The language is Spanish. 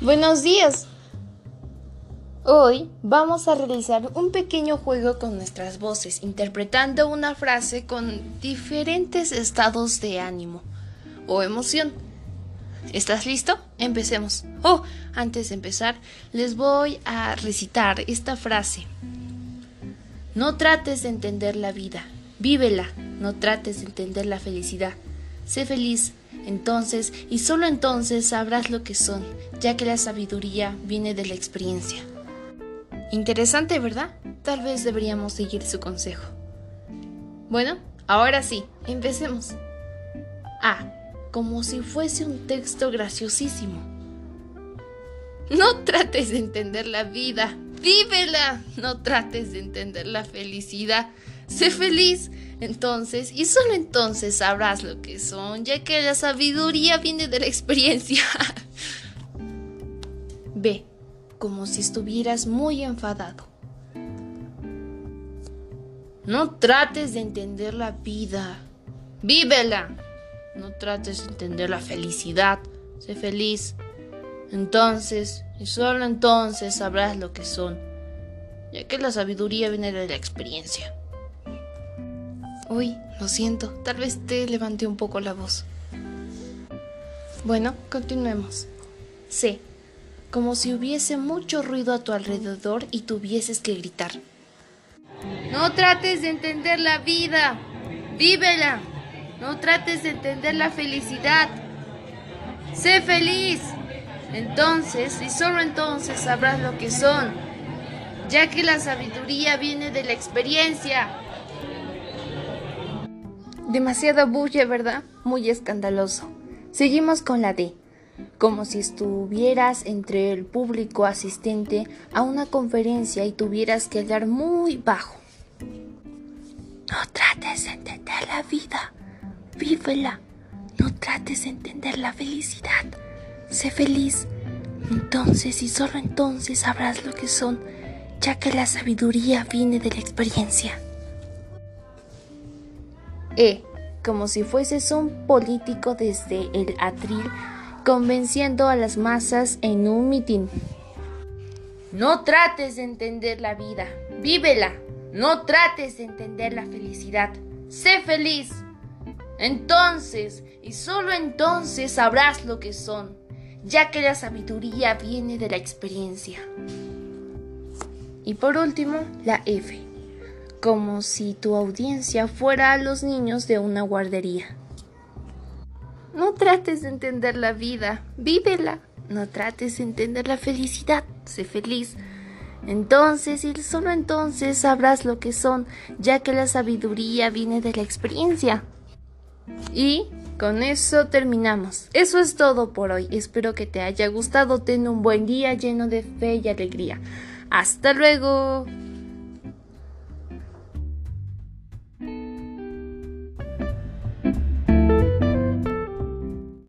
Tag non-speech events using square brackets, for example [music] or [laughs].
Buenos días. Hoy vamos a realizar un pequeño juego con nuestras voces, interpretando una frase con diferentes estados de ánimo o emoción. ¿Estás listo? Empecemos. Oh, antes de empezar, les voy a recitar esta frase. No trates de entender la vida, vívela, no trates de entender la felicidad. Sé feliz, entonces y solo entonces sabrás lo que son, ya que la sabiduría viene de la experiencia. Interesante, ¿verdad? Tal vez deberíamos seguir su consejo. Bueno, ahora sí, empecemos. Ah, como si fuese un texto graciosísimo. No trates de entender la vida, vívela. No trates de entender la felicidad. Sé feliz. Entonces, y solo entonces sabrás lo que son, ya que la sabiduría viene de la experiencia. [laughs] Ve, como si estuvieras muy enfadado. No trates de entender la vida, vívela. No trates de entender la felicidad, sé feliz. Entonces, y solo entonces sabrás lo que son, ya que la sabiduría viene de la experiencia. Uy, lo siento, tal vez te levanté un poco la voz. Bueno, continuemos. Sé, como si hubiese mucho ruido a tu alrededor y tuvieses que gritar. No trates de entender la vida, vívela. No trates de entender la felicidad. Sé feliz. Entonces, y solo entonces sabrás lo que son, ya que la sabiduría viene de la experiencia. Demasiada bulla, ¿verdad? Muy escandaloso. Seguimos con la D. Como si estuvieras entre el público asistente a una conferencia y tuvieras que hablar muy bajo. No trates de entender la vida, vívela. No trates de entender la felicidad. Sé feliz. Entonces y solo entonces sabrás lo que son, ya que la sabiduría viene de la experiencia. E, como si fueses un político desde el atril convenciendo a las masas en un mitin. No trates de entender la vida, vívela. No trates de entender la felicidad, sé feliz. Entonces, y solo entonces sabrás lo que son, ya que la sabiduría viene de la experiencia. Y por último, la F como si tu audiencia fuera a los niños de una guardería. No trates de entender la vida, vívela. No trates de entender la felicidad, sé feliz. Entonces y solo entonces sabrás lo que son, ya que la sabiduría viene de la experiencia. Y con eso terminamos. Eso es todo por hoy. Espero que te haya gustado. Ten un buen día lleno de fe y alegría. Hasta luego.